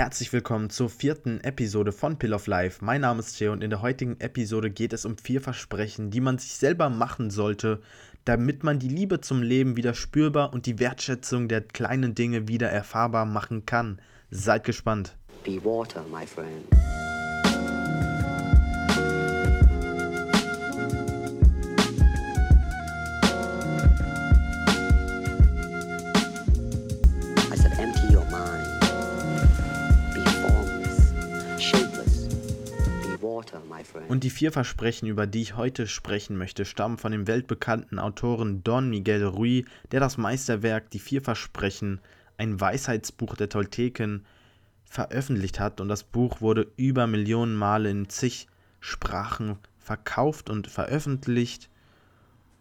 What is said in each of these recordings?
Herzlich willkommen zur vierten Episode von Pill of Life. Mein Name ist Jay und in der heutigen Episode geht es um vier Versprechen, die man sich selber machen sollte, damit man die Liebe zum Leben wieder spürbar und die Wertschätzung der kleinen Dinge wieder erfahrbar machen kann. Seid gespannt. Be water, my friend. Und die vier Versprechen, über die ich heute sprechen möchte, stammen von dem weltbekannten Autoren Don Miguel Ruiz, der das Meisterwerk Die vier Versprechen, ein Weisheitsbuch der Tolteken, veröffentlicht hat. Und das Buch wurde über Millionen Male in zig Sprachen verkauft und veröffentlicht.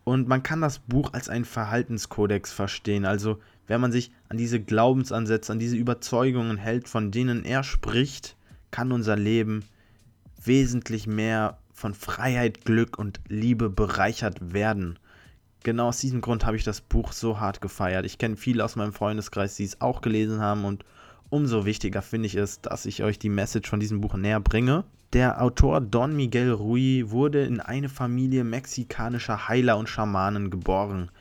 Und man kann das Buch als einen Verhaltenskodex verstehen. Also, wenn man sich an diese Glaubensansätze, an diese Überzeugungen hält, von denen er spricht, kann unser Leben wesentlich mehr von Freiheit, Glück und Liebe bereichert werden. Genau aus diesem Grund habe ich das Buch so hart gefeiert. Ich kenne viele aus meinem Freundeskreis, die es auch gelesen haben und umso wichtiger finde ich es, dass ich euch die Message von diesem Buch näher bringe. Der Autor Don Miguel Ruiz wurde in eine Familie mexikanischer Heiler und Schamanen geboren.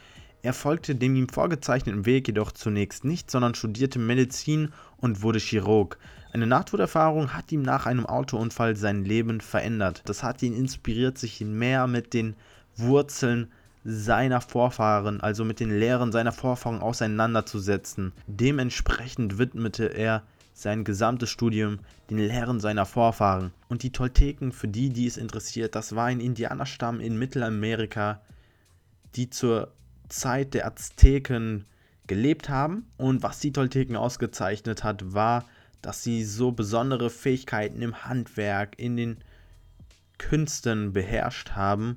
Er folgte dem ihm vorgezeichneten Weg jedoch zunächst nicht, sondern studierte Medizin und wurde Chirurg. Eine Nahtoderfahrung hat ihm nach einem Autounfall sein Leben verändert. Das hat ihn inspiriert, sich mehr mit den Wurzeln seiner Vorfahren, also mit den Lehren seiner Vorfahren auseinanderzusetzen. Dementsprechend widmete er sein gesamtes Studium den Lehren seiner Vorfahren. Und die Tolteken, für die, die es interessiert, das war ein Indianerstamm in Mittelamerika, die zur Zeit der Azteken gelebt haben. Und was die Tolteken ausgezeichnet hat, war, dass sie so besondere Fähigkeiten im Handwerk, in den Künsten beherrscht haben.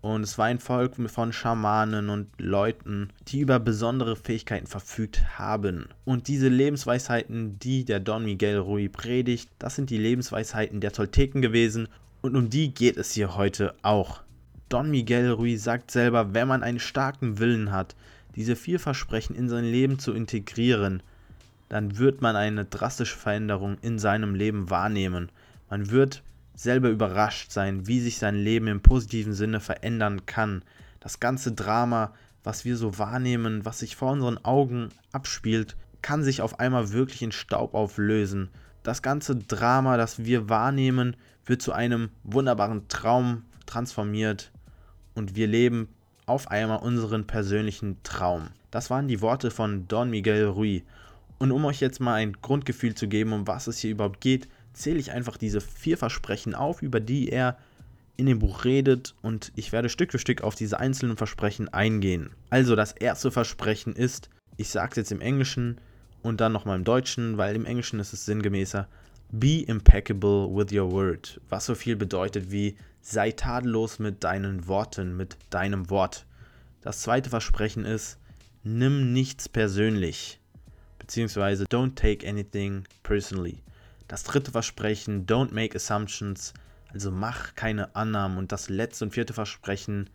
Und es war ein Volk von Schamanen und Leuten, die über besondere Fähigkeiten verfügt haben. Und diese Lebensweisheiten, die der Don Miguel Rui predigt, das sind die Lebensweisheiten der Tolteken gewesen. Und um die geht es hier heute auch. Don Miguel Ruiz sagt selber, wenn man einen starken Willen hat, diese vier Versprechen in sein Leben zu integrieren, dann wird man eine drastische Veränderung in seinem Leben wahrnehmen. Man wird selber überrascht sein, wie sich sein Leben im positiven Sinne verändern kann. Das ganze Drama, was wir so wahrnehmen, was sich vor unseren Augen abspielt, kann sich auf einmal wirklich in Staub auflösen. Das ganze Drama, das wir wahrnehmen, wird zu einem wunderbaren Traum transformiert und wir leben auf einmal unseren persönlichen Traum. Das waren die Worte von Don Miguel Ruiz. Und um euch jetzt mal ein Grundgefühl zu geben, um was es hier überhaupt geht, zähle ich einfach diese vier Versprechen auf, über die er in dem Buch redet und ich werde Stück für Stück auf diese einzelnen Versprechen eingehen. Also das erste Versprechen ist, ich sage es jetzt im Englischen und dann nochmal im Deutschen, weil im Englischen ist es sinngemäßer, Be impeccable with your word, was so viel bedeutet wie sei tadellos mit deinen Worten, mit deinem Wort. Das zweite Versprechen ist, nimm nichts persönlich, beziehungsweise don't take anything personally. Das dritte Versprechen, don't make assumptions, also mach keine Annahmen. Und das letzte und vierte Versprechen,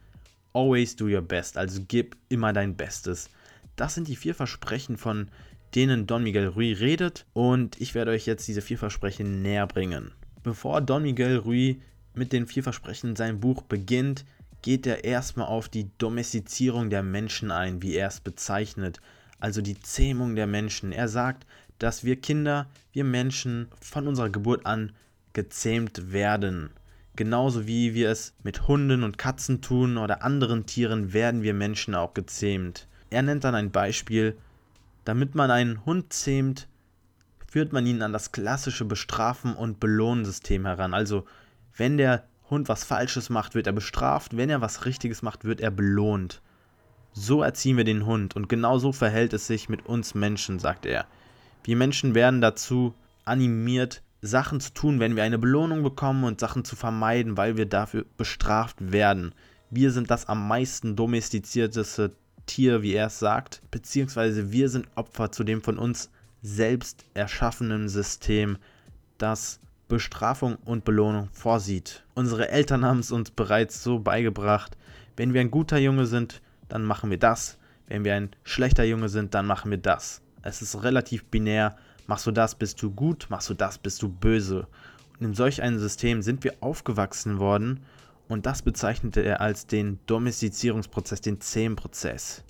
always do your best, also gib immer dein Bestes. Das sind die vier Versprechen, von denen Don Miguel Ruiz redet und ich werde euch jetzt diese vier Versprechen näher bringen. Bevor Don Miguel Ruiz mit den vier Versprechen in seinem Buch beginnt, geht er erstmal auf die Domestizierung der Menschen ein, wie er es bezeichnet, also die Zähmung der Menschen. Er sagt, dass wir Kinder, wir Menschen von unserer Geburt an gezähmt werden. Genauso wie wir es mit Hunden und Katzen tun oder anderen Tieren, werden wir Menschen auch gezähmt. Er nennt dann ein Beispiel, damit man einen Hund zähmt, führt man ihn an das klassische Bestrafen- und Belohnensystem heran. Also wenn der Hund was Falsches macht, wird er bestraft. Wenn er was Richtiges macht, wird er belohnt. So erziehen wir den Hund und genau so verhält es sich mit uns Menschen, sagt er. Wir Menschen werden dazu animiert, Sachen zu tun, wenn wir eine Belohnung bekommen und Sachen zu vermeiden, weil wir dafür bestraft werden. Wir sind das am meisten domestizierteste Tier, wie er es sagt, beziehungsweise wir sind Opfer zu dem von uns selbst erschaffenen System, das Bestrafung und Belohnung vorsieht. Unsere Eltern haben es uns bereits so beigebracht, wenn wir ein guter Junge sind, dann machen wir das, wenn wir ein schlechter Junge sind, dann machen wir das. Es ist relativ binär, Machst du das, bist du gut, machst du das, bist du böse. Und in solch einem System sind wir aufgewachsen worden und das bezeichnete er als den Domestizierungsprozess, den Zähmprozess.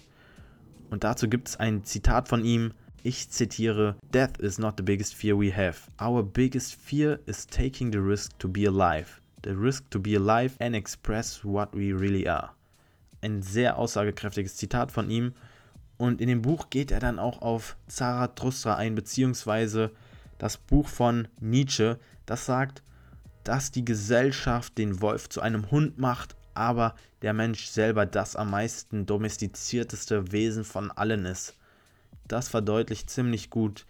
Und dazu gibt es ein Zitat von ihm, ich zitiere, Death is not the biggest fear we have. Our biggest fear is taking the risk to be alive. The risk to be alive and express what we really are. Ein sehr aussagekräftiges Zitat von ihm. Und in dem Buch geht er dann auch auf Zarathustra ein, beziehungsweise das Buch von Nietzsche, das sagt, dass die Gesellschaft den Wolf zu einem Hund macht, aber der Mensch selber das am meisten domestizierteste Wesen von allen ist. Das verdeutlicht ziemlich gut,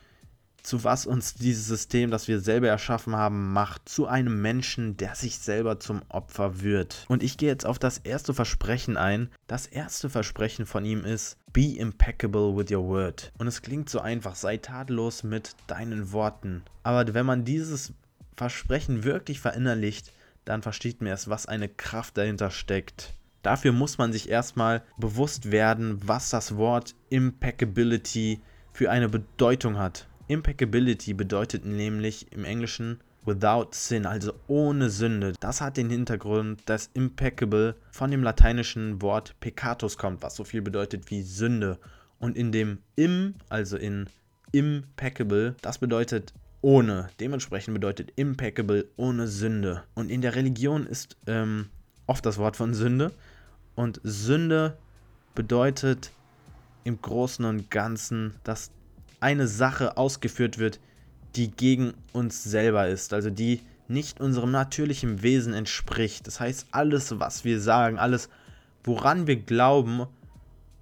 zu was uns dieses System, das wir selber erschaffen haben, macht. Zu einem Menschen, der sich selber zum Opfer wird. Und ich gehe jetzt auf das erste Versprechen ein. Das erste Versprechen von ihm ist, Be impeccable with your word. Und es klingt so einfach, sei tadellos mit deinen Worten. Aber wenn man dieses Versprechen wirklich verinnerlicht, dann versteht man erst, was eine Kraft dahinter steckt. Dafür muss man sich erstmal bewusst werden, was das Wort Impeccability für eine Bedeutung hat. Impeccability bedeutet nämlich im Englischen without sin, also ohne Sünde. Das hat den Hintergrund, dass impeccable von dem lateinischen Wort peccatus kommt, was so viel bedeutet wie Sünde. Und in dem im, also in impeccable, das bedeutet ohne. Dementsprechend bedeutet impeccable ohne Sünde. Und in der Religion ist ähm, oft das Wort von Sünde. Und Sünde bedeutet im Großen und Ganzen, dass eine Sache ausgeführt wird, die gegen uns selber ist, also die nicht unserem natürlichen Wesen entspricht. Das heißt, alles, was wir sagen, alles, woran wir glauben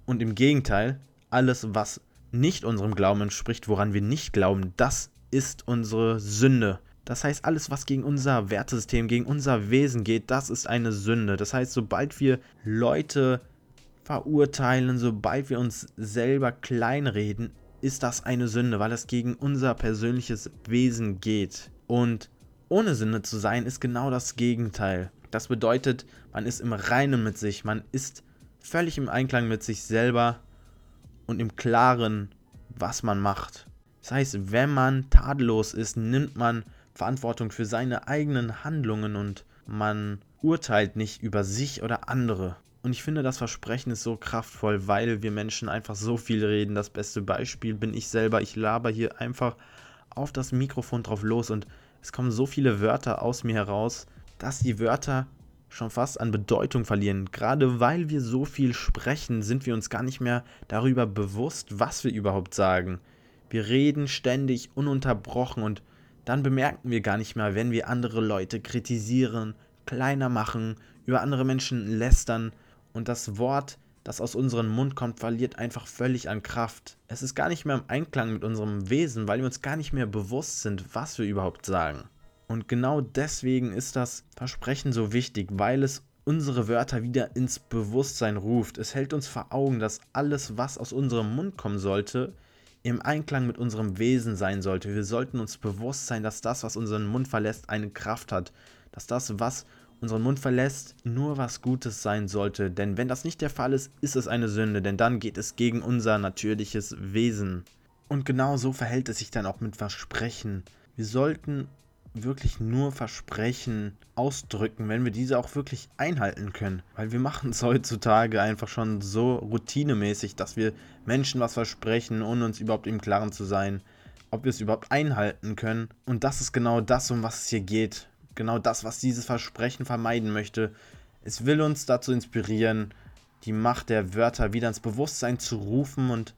und im Gegenteil, alles, was nicht unserem Glauben entspricht, woran wir nicht glauben, das ist unsere Sünde. Das heißt, alles, was gegen unser Wertesystem, gegen unser Wesen geht, das ist eine Sünde. Das heißt, sobald wir Leute verurteilen, sobald wir uns selber kleinreden, ist das eine Sünde, weil es gegen unser persönliches Wesen geht. Und ohne Sünde zu sein, ist genau das Gegenteil. Das bedeutet, man ist im Reinen mit sich, man ist völlig im Einklang mit sich selber und im Klaren, was man macht. Das heißt, wenn man tadellos ist, nimmt man Verantwortung für seine eigenen Handlungen und man urteilt nicht über sich oder andere. Und ich finde, das Versprechen ist so kraftvoll, weil wir Menschen einfach so viel reden. Das beste Beispiel bin ich selber. Ich laber hier einfach auf das Mikrofon drauf los und es kommen so viele Wörter aus mir heraus, dass die Wörter schon fast an Bedeutung verlieren. Gerade weil wir so viel sprechen, sind wir uns gar nicht mehr darüber bewusst, was wir überhaupt sagen. Wir reden ständig ununterbrochen und dann bemerken wir gar nicht mehr, wenn wir andere Leute kritisieren, kleiner machen, über andere Menschen lästern und das Wort, das aus unserem Mund kommt, verliert einfach völlig an Kraft. Es ist gar nicht mehr im Einklang mit unserem Wesen, weil wir uns gar nicht mehr bewusst sind, was wir überhaupt sagen. Und genau deswegen ist das Versprechen so wichtig, weil es unsere Wörter wieder ins Bewusstsein ruft. Es hält uns vor Augen, dass alles, was aus unserem Mund kommen sollte, im Einklang mit unserem Wesen sein sollte. Wir sollten uns bewusst sein, dass das, was unseren Mund verlässt, eine Kraft hat. Dass das, was unseren Mund verlässt, nur was Gutes sein sollte. Denn wenn das nicht der Fall ist, ist es eine Sünde, denn dann geht es gegen unser natürliches Wesen. Und genau so verhält es sich dann auch mit Versprechen. Wir sollten wirklich nur Versprechen ausdrücken, wenn wir diese auch wirklich einhalten können. Weil wir machen es heutzutage einfach schon so routinemäßig, dass wir Menschen was versprechen, ohne uns überhaupt im Klaren zu sein, ob wir es überhaupt einhalten können. Und das ist genau das, um was es hier geht. Genau das, was dieses Versprechen vermeiden möchte. Es will uns dazu inspirieren, die Macht der Wörter wieder ins Bewusstsein zu rufen und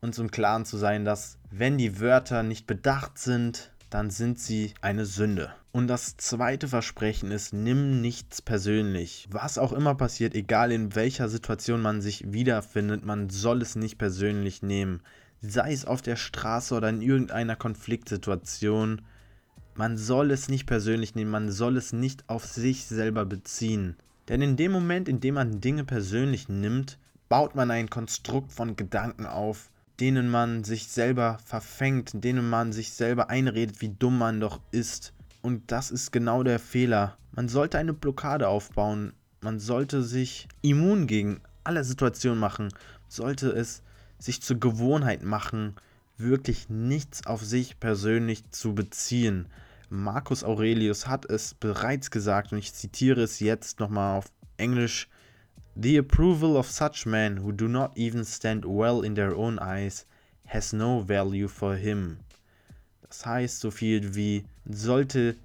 uns im Klaren zu sein, dass wenn die Wörter nicht bedacht sind, dann sind sie eine Sünde. Und das zweite Versprechen ist, nimm nichts persönlich. Was auch immer passiert, egal in welcher Situation man sich wiederfindet, man soll es nicht persönlich nehmen. Sei es auf der Straße oder in irgendeiner Konfliktsituation. Man soll es nicht persönlich nehmen, man soll es nicht auf sich selber beziehen. Denn in dem Moment, in dem man Dinge persönlich nimmt, baut man ein Konstrukt von Gedanken auf, denen man sich selber verfängt, denen man sich selber einredet, wie dumm man doch ist. Und das ist genau der Fehler. Man sollte eine Blockade aufbauen. Man sollte sich immun gegen alle Situationen machen. Sollte es sich zur Gewohnheit machen, wirklich nichts auf sich persönlich zu beziehen. Marcus Aurelius hat es bereits gesagt und ich zitiere es jetzt nochmal auf Englisch. The approval of such men who do not even stand well in their own eyes has no value for him. Das heißt so viel wie sollte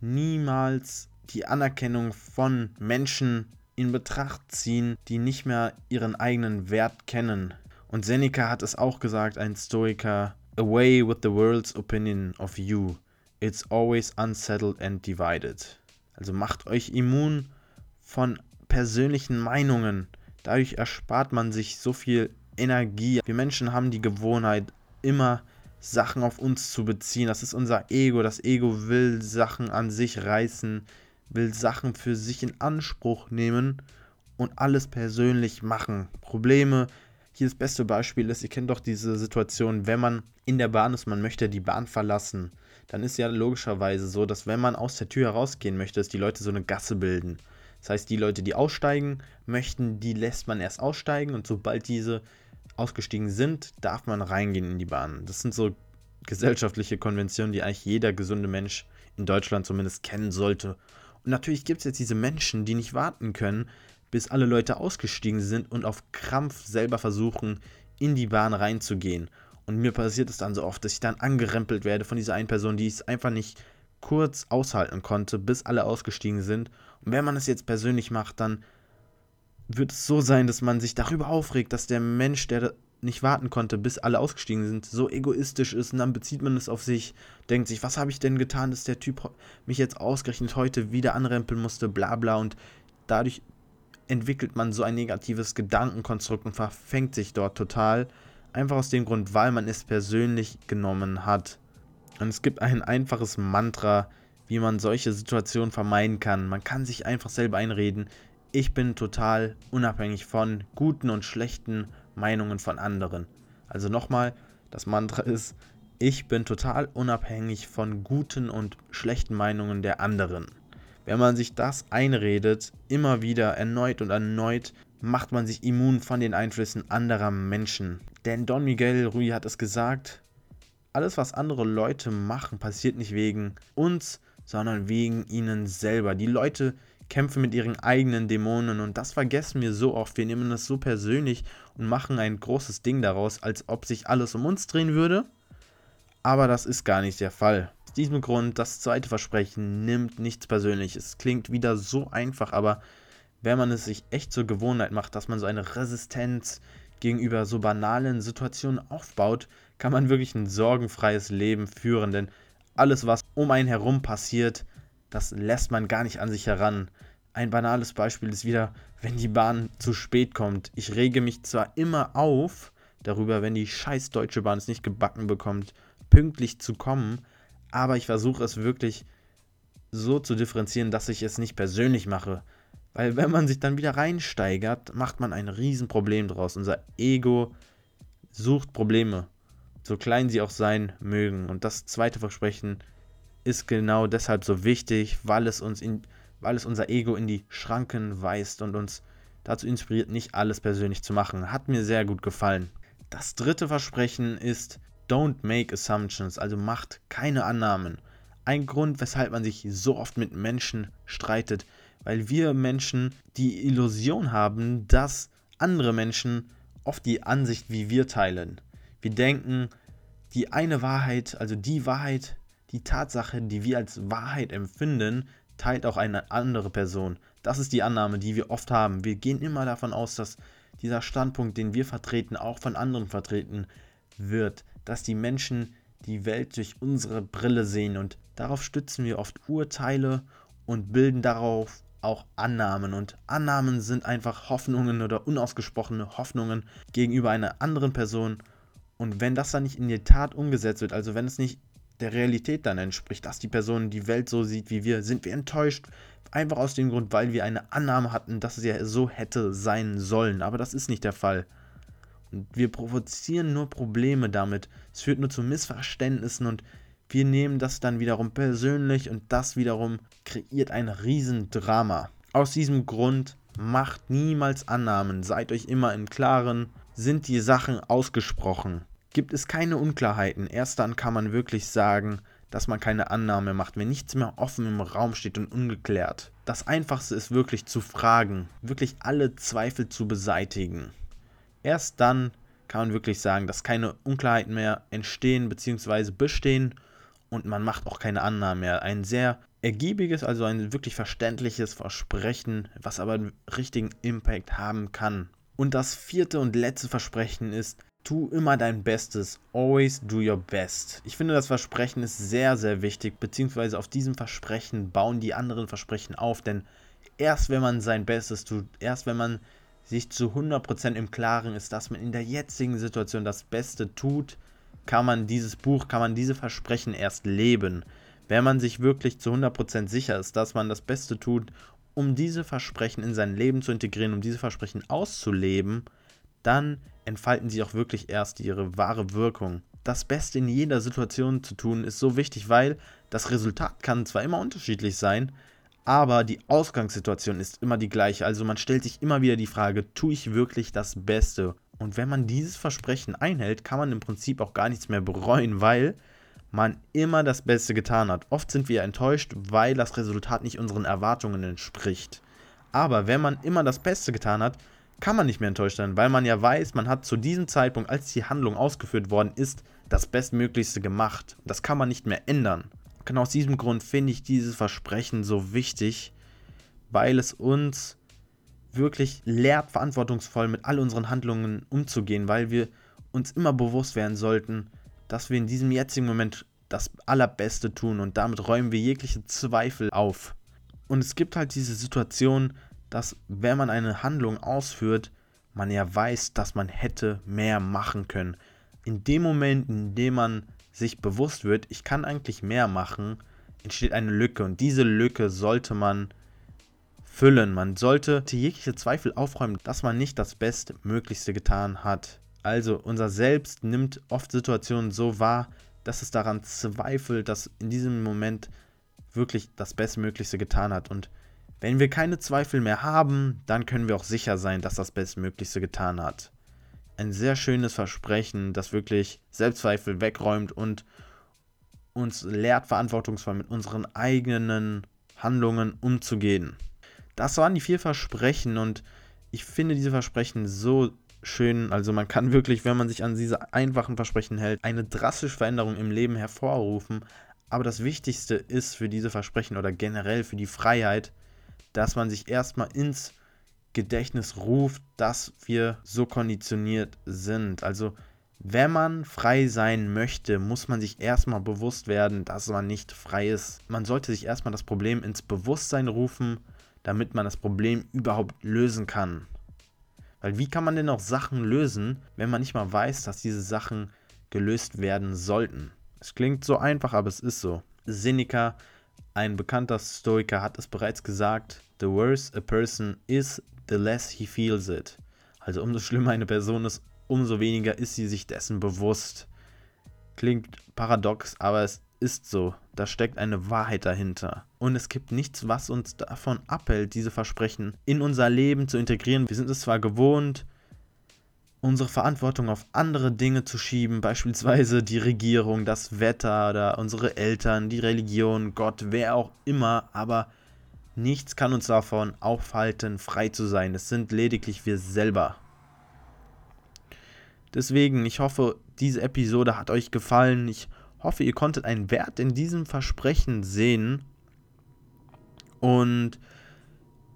niemals die Anerkennung von Menschen in Betracht ziehen, die nicht mehr ihren eigenen Wert kennen. Und Seneca hat es auch gesagt, ein Stoiker, Away with the world's opinion of you. It's always unsettled and divided. Also macht euch immun von persönlichen Meinungen. Dadurch erspart man sich so viel Energie. Wir Menschen haben die Gewohnheit, immer Sachen auf uns zu beziehen. Das ist unser Ego. Das Ego will Sachen an sich reißen, will Sachen für sich in Anspruch nehmen und alles persönlich machen. Probleme. Hier das beste Beispiel ist, ihr kennt doch diese Situation, wenn man in der Bahn ist, man möchte die Bahn verlassen, dann ist ja logischerweise so, dass wenn man aus der Tür herausgehen möchte, dass die Leute so eine Gasse bilden. Das heißt, die Leute, die aussteigen möchten, die lässt man erst aussteigen und sobald diese ausgestiegen sind, darf man reingehen in die Bahn. Das sind so gesellschaftliche Konventionen, die eigentlich jeder gesunde Mensch in Deutschland zumindest kennen sollte. Und natürlich gibt es jetzt diese Menschen, die nicht warten können, bis alle Leute ausgestiegen sind und auf Krampf selber versuchen, in die Bahn reinzugehen. Und mir passiert es dann so oft, dass ich dann angerempelt werde von dieser einen Person, die es einfach nicht kurz aushalten konnte, bis alle ausgestiegen sind. Und wenn man es jetzt persönlich macht, dann wird es so sein, dass man sich darüber aufregt, dass der Mensch, der nicht warten konnte, bis alle ausgestiegen sind, so egoistisch ist. Und dann bezieht man es auf sich, denkt sich, was habe ich denn getan, dass der Typ mich jetzt ausgerechnet heute wieder anrempeln musste, bla bla. Und dadurch entwickelt man so ein negatives Gedankenkonstrukt und verfängt sich dort total, einfach aus dem Grund, weil man es persönlich genommen hat. Und es gibt ein einfaches Mantra, wie man solche Situationen vermeiden kann. Man kann sich einfach selber einreden, ich bin total unabhängig von guten und schlechten Meinungen von anderen. Also nochmal, das Mantra ist, ich bin total unabhängig von guten und schlechten Meinungen der anderen. Wenn man sich das einredet, immer wieder erneut und erneut, macht man sich immun von den Einflüssen anderer Menschen. Denn Don Miguel Rui hat es gesagt, alles was andere Leute machen, passiert nicht wegen uns, sondern wegen ihnen selber. Die Leute kämpfen mit ihren eigenen Dämonen und das vergessen wir so oft. Wir nehmen das so persönlich und machen ein großes Ding daraus, als ob sich alles um uns drehen würde. Aber das ist gar nicht der Fall. Aus diesem Grund, das zweite Versprechen nimmt nichts persönlich. Es klingt wieder so einfach, aber wenn man es sich echt zur Gewohnheit macht, dass man so eine Resistenz gegenüber so banalen Situationen aufbaut, kann man wirklich ein sorgenfreies Leben führen. Denn alles, was um einen herum passiert, das lässt man gar nicht an sich heran. Ein banales Beispiel ist wieder, wenn die Bahn zu spät kommt. Ich rege mich zwar immer auf darüber, wenn die scheiß Deutsche Bahn es nicht gebacken bekommt, pünktlich zu kommen, aber ich versuche es wirklich so zu differenzieren, dass ich es nicht persönlich mache. Weil wenn man sich dann wieder reinsteigert, macht man ein Riesenproblem draus. Unser Ego sucht Probleme, so klein sie auch sein mögen. Und das zweite Versprechen ist genau deshalb so wichtig, weil es uns in, weil es unser Ego in die Schranken weist und uns dazu inspiriert, nicht alles persönlich zu machen. Hat mir sehr gut gefallen. Das dritte Versprechen ist Don't make assumptions, also macht keine Annahmen. Ein Grund, weshalb man sich so oft mit Menschen streitet, weil wir Menschen die Illusion haben, dass andere Menschen oft die Ansicht wie wir teilen. Wir denken, die eine Wahrheit, also die Wahrheit, die Tatsache, die wir als Wahrheit empfinden, teilt auch eine andere Person. Das ist die Annahme, die wir oft haben. Wir gehen immer davon aus, dass dieser Standpunkt, den wir vertreten, auch von anderen vertreten wird. Dass die Menschen die Welt durch unsere Brille sehen und darauf stützen wir oft Urteile und bilden darauf auch Annahmen. Und Annahmen sind einfach Hoffnungen oder unausgesprochene Hoffnungen gegenüber einer anderen Person. Und wenn das dann nicht in die Tat umgesetzt wird, also wenn es nicht der Realität dann entspricht, dass die Person die Welt so sieht wie wir, sind wir enttäuscht. Einfach aus dem Grund, weil wir eine Annahme hatten, dass es ja so hätte sein sollen. Aber das ist nicht der Fall. Und wir provozieren nur Probleme damit. Es führt nur zu Missverständnissen und wir nehmen das dann wiederum persönlich und das wiederum kreiert ein Riesendrama. Aus diesem Grund macht niemals Annahmen. Seid euch immer im Klaren, sind die Sachen ausgesprochen Gibt es keine Unklarheiten, erst dann kann man wirklich sagen, dass man keine Annahme macht, wenn nichts mehr offen im Raum steht und ungeklärt. Das Einfachste ist wirklich zu fragen, wirklich alle Zweifel zu beseitigen. Erst dann kann man wirklich sagen, dass keine Unklarheiten mehr entstehen bzw. bestehen und man macht auch keine Annahme mehr. Ein sehr ergiebiges, also ein wirklich verständliches Versprechen, was aber einen richtigen Impact haben kann. Und das vierte und letzte Versprechen ist, tu immer dein Bestes. Always do your best. Ich finde, das Versprechen ist sehr, sehr wichtig, beziehungsweise auf diesem Versprechen bauen die anderen Versprechen auf, denn erst wenn man sein Bestes tut, erst wenn man sich zu 100% im Klaren ist, dass man in der jetzigen Situation das Beste tut, kann man dieses Buch, kann man diese Versprechen erst leben. Wenn man sich wirklich zu 100% sicher ist, dass man das Beste tut, um diese Versprechen in sein Leben zu integrieren, um diese Versprechen auszuleben, dann entfalten sie auch wirklich erst ihre wahre Wirkung. Das Beste in jeder Situation zu tun ist so wichtig, weil das Resultat kann zwar immer unterschiedlich sein, aber die Ausgangssituation ist immer die gleiche. Also man stellt sich immer wieder die Frage, tue ich wirklich das Beste? Und wenn man dieses Versprechen einhält, kann man im Prinzip auch gar nichts mehr bereuen, weil man immer das Beste getan hat. Oft sind wir enttäuscht, weil das Resultat nicht unseren Erwartungen entspricht. Aber wenn man immer das Beste getan hat, kann man nicht mehr enttäuscht sein, weil man ja weiß, man hat zu diesem Zeitpunkt, als die Handlung ausgeführt worden ist, das Bestmöglichste gemacht. Das kann man nicht mehr ändern. Genau aus diesem Grund finde ich dieses Versprechen so wichtig, weil es uns wirklich lehrt, verantwortungsvoll mit all unseren Handlungen umzugehen, weil wir uns immer bewusst werden sollten, dass wir in diesem jetzigen Moment das Allerbeste tun und damit räumen wir jegliche Zweifel auf. Und es gibt halt diese Situation, dass wenn man eine Handlung ausführt, man ja weiß, dass man hätte mehr machen können. In dem Moment, in dem man sich bewusst wird, ich kann eigentlich mehr machen, entsteht eine Lücke und diese Lücke sollte man füllen. Man sollte jegliche Zweifel aufräumen, dass man nicht das Bestmöglichste getan hat. Also unser Selbst nimmt oft Situationen so wahr, dass es daran zweifelt, dass in diesem Moment wirklich das Bestmöglichste getan hat. Und wenn wir keine Zweifel mehr haben, dann können wir auch sicher sein, dass das Bestmöglichste getan hat. Ein sehr schönes Versprechen, das wirklich Selbstzweifel wegräumt und uns lehrt, verantwortungsvoll mit unseren eigenen Handlungen umzugehen. Das waren die vier Versprechen und ich finde diese Versprechen so schön. Also man kann wirklich, wenn man sich an diese einfachen Versprechen hält, eine drastische Veränderung im Leben hervorrufen. Aber das Wichtigste ist für diese Versprechen oder generell für die Freiheit, dass man sich erstmal ins Gedächtnis ruft, dass wir so konditioniert sind. Also wenn man frei sein möchte, muss man sich erstmal bewusst werden, dass man nicht frei ist. Man sollte sich erstmal das Problem ins Bewusstsein rufen damit man das Problem überhaupt lösen kann. Weil wie kann man denn auch Sachen lösen, wenn man nicht mal weiß, dass diese Sachen gelöst werden sollten? Es klingt so einfach, aber es ist so. Seneca, ein bekannter Stoiker, hat es bereits gesagt: The worse a person is, the less he feels it. Also umso schlimmer eine Person ist, umso weniger ist sie sich dessen bewusst. Klingt paradox, aber es ist so. Da steckt eine Wahrheit dahinter. Und es gibt nichts, was uns davon abhält, diese Versprechen in unser Leben zu integrieren. Wir sind es zwar gewohnt, unsere Verantwortung auf andere Dinge zu schieben, beispielsweise die Regierung, das Wetter oder unsere Eltern, die Religion, Gott, wer auch immer, aber nichts kann uns davon aufhalten, frei zu sein. Es sind lediglich wir selber. Deswegen, ich hoffe, diese Episode hat euch gefallen. Ich hoffe, ihr konntet einen Wert in diesem Versprechen sehen. Und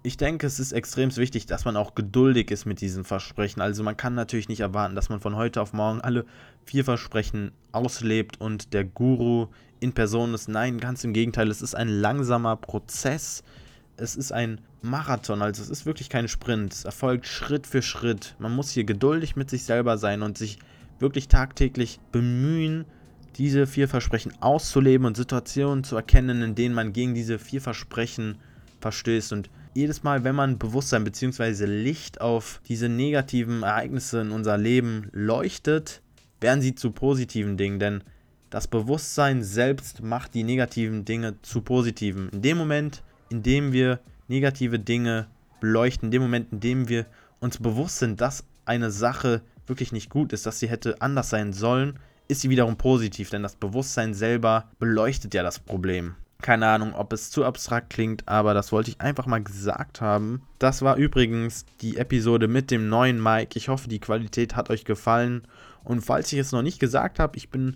ich denke, es ist extrem wichtig, dass man auch geduldig ist mit diesen Versprechen. Also man kann natürlich nicht erwarten, dass man von heute auf morgen alle vier Versprechen auslebt und der Guru in Person ist. Nein, ganz im Gegenteil, es ist ein langsamer Prozess. Es ist ein Marathon, also es ist wirklich kein Sprint. Es erfolgt Schritt für Schritt. Man muss hier geduldig mit sich selber sein und sich wirklich tagtäglich bemühen, diese vier Versprechen auszuleben und Situationen zu erkennen, in denen man gegen diese vier Versprechen verstößt. Und jedes Mal, wenn man Bewusstsein bzw. Licht auf diese negativen Ereignisse in unser Leben leuchtet, werden sie zu positiven Dingen. Denn das Bewusstsein selbst macht die negativen Dinge zu positiven. In dem Moment, in dem wir negative Dinge beleuchten, in dem Moment, in dem wir uns bewusst sind, dass eine Sache wirklich nicht gut ist, dass sie hätte anders sein sollen, ist sie wiederum positiv, denn das Bewusstsein selber beleuchtet ja das Problem. Keine Ahnung, ob es zu abstrakt klingt, aber das wollte ich einfach mal gesagt haben. Das war übrigens die Episode mit dem neuen Mic. Ich hoffe, die Qualität hat euch gefallen. Und falls ich es noch nicht gesagt habe, ich bin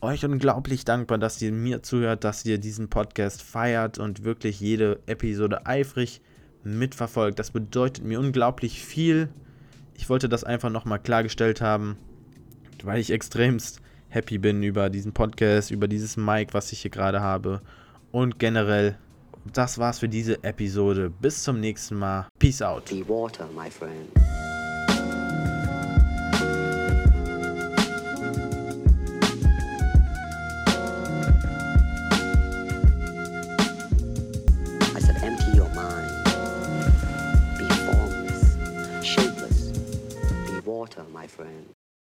euch unglaublich dankbar, dass ihr mir zuhört, dass ihr diesen Podcast feiert und wirklich jede Episode eifrig mitverfolgt. Das bedeutet mir unglaublich viel. Ich wollte das einfach nochmal klargestellt haben, weil ich extremst happy bin über diesen Podcast, über dieses Mic, was ich hier gerade habe. Und generell, das war's für diese Episode. Bis zum nächsten Mal. Peace out. Be water, my friend. water my friend.